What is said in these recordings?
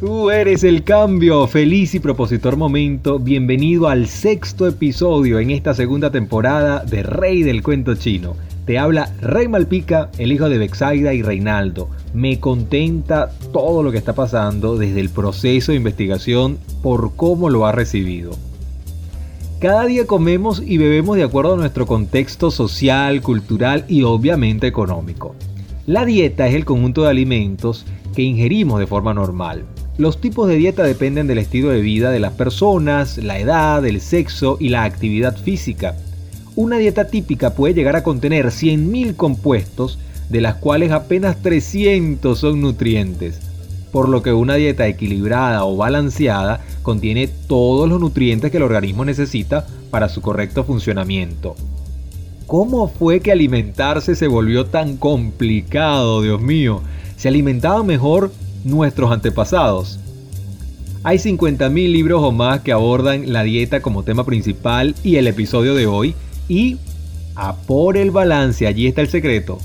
Tú eres el cambio, feliz y propositor momento. Bienvenido al sexto episodio en esta segunda temporada de Rey del Cuento Chino. Te habla Rey Malpica, el hijo de Bexaida y Reinaldo. Me contenta todo lo que está pasando desde el proceso de investigación por cómo lo ha recibido. Cada día comemos y bebemos de acuerdo a nuestro contexto social, cultural y obviamente económico. La dieta es el conjunto de alimentos que ingerimos de forma normal. Los tipos de dieta dependen del estilo de vida de las personas, la edad, el sexo y la actividad física. Una dieta típica puede llegar a contener 100.000 compuestos, de las cuales apenas 300 son nutrientes, por lo que una dieta equilibrada o balanceada contiene todos los nutrientes que el organismo necesita para su correcto funcionamiento. ¿Cómo fue que alimentarse se volvió tan complicado, Dios mío? ¿Se alimentaban mejor nuestros antepasados? Hay 50.000 libros o más que abordan la dieta como tema principal y el episodio de hoy. Y a por el balance, allí está el secreto.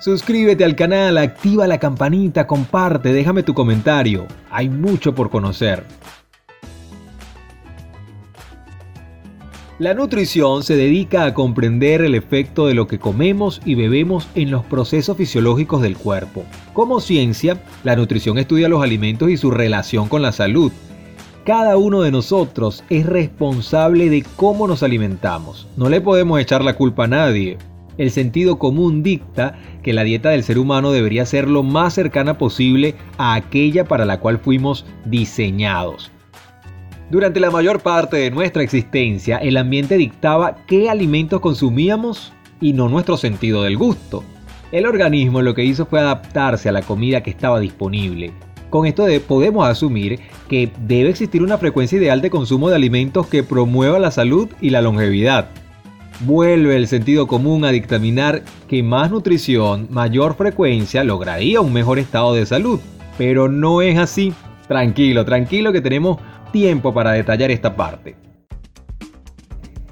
Suscríbete al canal, activa la campanita, comparte, déjame tu comentario. Hay mucho por conocer. La nutrición se dedica a comprender el efecto de lo que comemos y bebemos en los procesos fisiológicos del cuerpo. Como ciencia, la nutrición estudia los alimentos y su relación con la salud. Cada uno de nosotros es responsable de cómo nos alimentamos. No le podemos echar la culpa a nadie. El sentido común dicta que la dieta del ser humano debería ser lo más cercana posible a aquella para la cual fuimos diseñados. Durante la mayor parte de nuestra existencia, el ambiente dictaba qué alimentos consumíamos y no nuestro sentido del gusto. El organismo lo que hizo fue adaptarse a la comida que estaba disponible. Con esto podemos asumir que debe existir una frecuencia ideal de consumo de alimentos que promueva la salud y la longevidad. Vuelve el sentido común a dictaminar que más nutrición, mayor frecuencia lograría un mejor estado de salud. Pero no es así. Tranquilo, tranquilo que tenemos tiempo para detallar esta parte.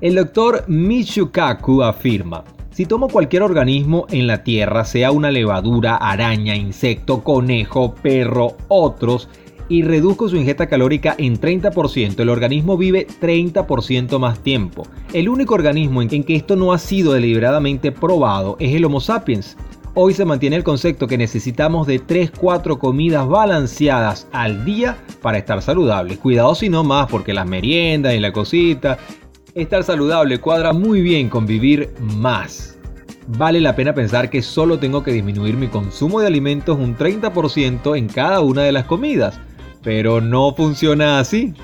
El doctor Michukaku afirma, si tomo cualquier organismo en la Tierra, sea una levadura, araña, insecto, conejo, perro, otros, y reduzco su ingesta calórica en 30%, el organismo vive 30% más tiempo. El único organismo en que esto no ha sido deliberadamente probado es el Homo sapiens. Hoy se mantiene el concepto que necesitamos de 3-4 comidas balanceadas al día para estar saludables. Cuidado si no más porque las meriendas y la cosita. Estar saludable cuadra muy bien con vivir más. Vale la pena pensar que solo tengo que disminuir mi consumo de alimentos un 30% en cada una de las comidas pero no funciona así.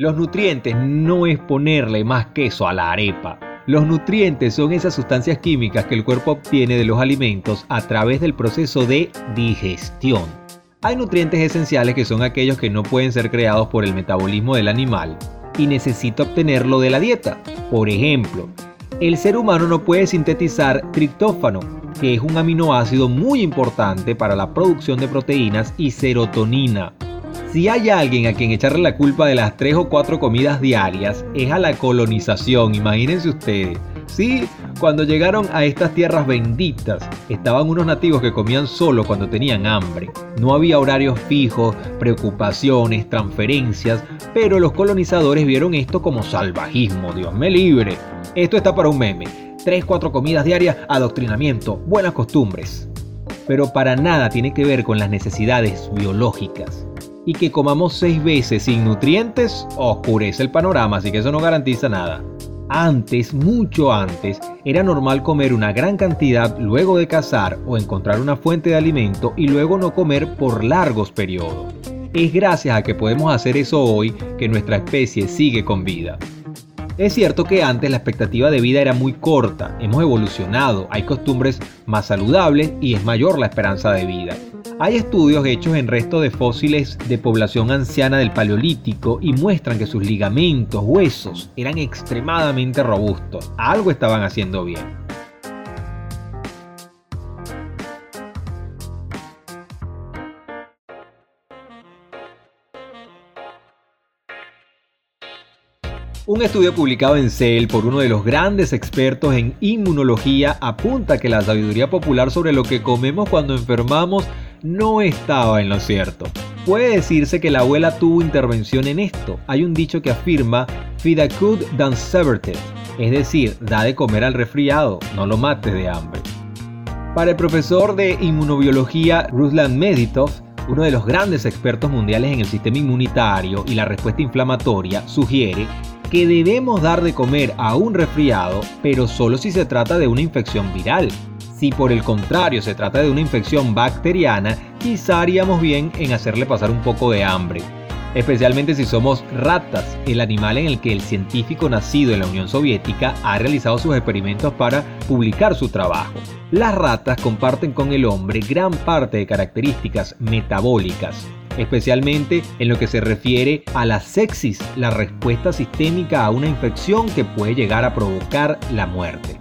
Los nutrientes no es ponerle más queso a la arepa. Los nutrientes son esas sustancias químicas que el cuerpo obtiene de los alimentos a través del proceso de digestión. Hay nutrientes esenciales que son aquellos que no pueden ser creados por el metabolismo del animal y necesita obtenerlo de la dieta. Por ejemplo, el ser humano no puede sintetizar triptófano, que es un aminoácido muy importante para la producción de proteínas y serotonina. Si hay alguien a quien echarle la culpa de las 3 o 4 comidas diarias, es a la colonización, imagínense ustedes. Sí, cuando llegaron a estas tierras benditas, estaban unos nativos que comían solo cuando tenían hambre. No había horarios fijos, preocupaciones, transferencias, pero los colonizadores vieron esto como salvajismo, Dios me libre. Esto está para un meme. 3-4 comidas diarias, adoctrinamiento, buenas costumbres. Pero para nada tiene que ver con las necesidades biológicas. Y que comamos 6 veces sin nutrientes oscurece el panorama, así que eso no garantiza nada. Antes, mucho antes, era normal comer una gran cantidad luego de cazar o encontrar una fuente de alimento y luego no comer por largos periodos. Es gracias a que podemos hacer eso hoy que nuestra especie sigue con vida. Es cierto que antes la expectativa de vida era muy corta, hemos evolucionado, hay costumbres más saludables y es mayor la esperanza de vida. Hay estudios hechos en restos de fósiles de población anciana del Paleolítico y muestran que sus ligamentos, huesos, eran extremadamente robustos. Algo estaban haciendo bien. Un estudio publicado en Cell por uno de los grandes expertos en inmunología apunta que la sabiduría popular sobre lo que comemos cuando enfermamos no estaba en lo cierto. Puede decirse que la abuela tuvo intervención en esto. Hay un dicho que afirma Fidacud dan severted, es decir, da de comer al resfriado, no lo mates de hambre. Para el profesor de inmunobiología Ruslan Meditov, uno de los grandes expertos mundiales en el sistema inmunitario y la respuesta inflamatoria, sugiere que debemos dar de comer a un resfriado, pero solo si se trata de una infección viral. Si por el contrario se trata de una infección bacteriana, quizá haríamos bien en hacerle pasar un poco de hambre. Especialmente si somos ratas, el animal en el que el científico nacido en la Unión Soviética ha realizado sus experimentos para publicar su trabajo. Las ratas comparten con el hombre gran parte de características metabólicas, especialmente en lo que se refiere a la sepsis, la respuesta sistémica a una infección que puede llegar a provocar la muerte.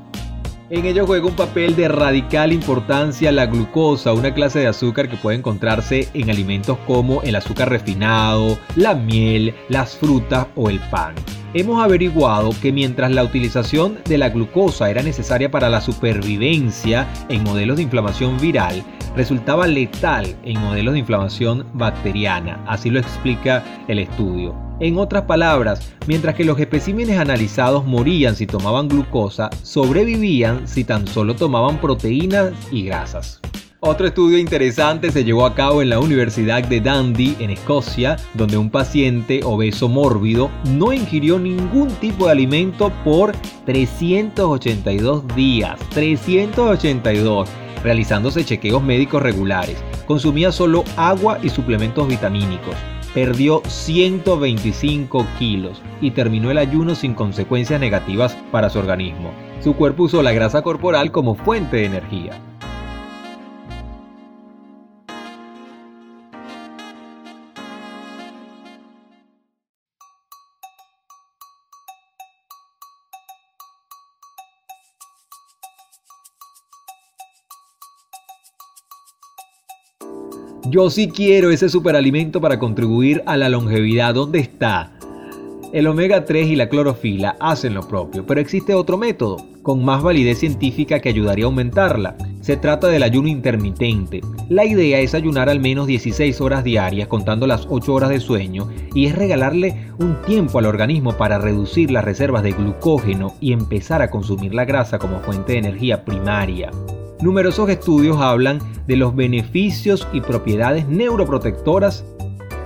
En ello juega un papel de radical importancia la glucosa, una clase de azúcar que puede encontrarse en alimentos como el azúcar refinado, la miel, las frutas o el pan hemos averiguado que mientras la utilización de la glucosa era necesaria para la supervivencia en modelos de inflamación viral, resultaba letal en modelos de inflamación bacteriana. Así lo explica el estudio. En otras palabras, mientras que los especímenes analizados morían si tomaban glucosa, sobrevivían si tan solo tomaban proteínas y grasas. Otro estudio interesante se llevó a cabo en la Universidad de Dundee, en Escocia, donde un paciente obeso mórbido no ingirió ningún tipo de alimento por 382 días. 382 realizándose chequeos médicos regulares. Consumía solo agua y suplementos vitamínicos. Perdió 125 kilos y terminó el ayuno sin consecuencias negativas para su organismo. Su cuerpo usó la grasa corporal como fuente de energía. Yo sí quiero ese superalimento para contribuir a la longevidad. ¿Dónde está? El omega 3 y la clorofila hacen lo propio, pero existe otro método, con más validez científica que ayudaría a aumentarla. Se trata del ayuno intermitente. La idea es ayunar al menos 16 horas diarias contando las 8 horas de sueño y es regalarle un tiempo al organismo para reducir las reservas de glucógeno y empezar a consumir la grasa como fuente de energía primaria. Numerosos estudios hablan de los beneficios y propiedades neuroprotectoras.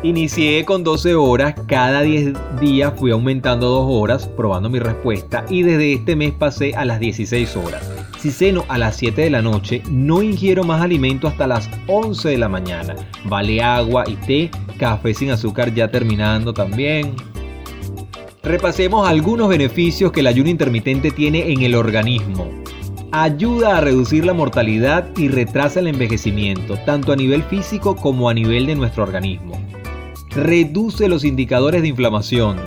Inicié con 12 horas, cada 10 días fui aumentando 2 horas probando mi respuesta y desde este mes pasé a las 16 horas. Si ceno a las 7 de la noche, no ingiero más alimento hasta las 11 de la mañana. Vale agua y té, café sin azúcar ya terminando también. Repasemos algunos beneficios que el ayuno intermitente tiene en el organismo ayuda a reducir la mortalidad y retrasa el envejecimiento, tanto a nivel físico como a nivel de nuestro organismo. Reduce los indicadores de inflamación.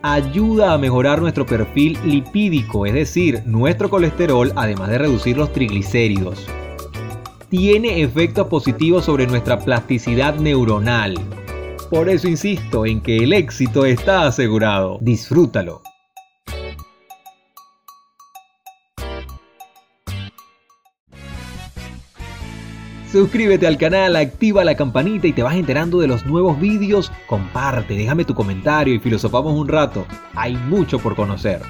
Ayuda a mejorar nuestro perfil lipídico, es decir, nuestro colesterol, además de reducir los triglicéridos. Tiene efectos positivos sobre nuestra plasticidad neuronal. Por eso insisto en que el éxito está asegurado. Disfrútalo. Suscríbete al canal, activa la campanita y te vas enterando de los nuevos vídeos. Comparte, déjame tu comentario y filosofamos un rato. Hay mucho por conocer.